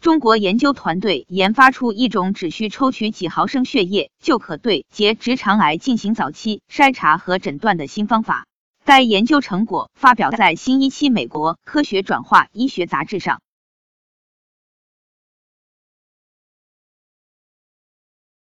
中国研究团队研发出一种只需抽取几毫升血液就可对结直肠癌进行早期筛查和诊断的新方法。该研究成果发表在新一期美国科学转化医学杂志上。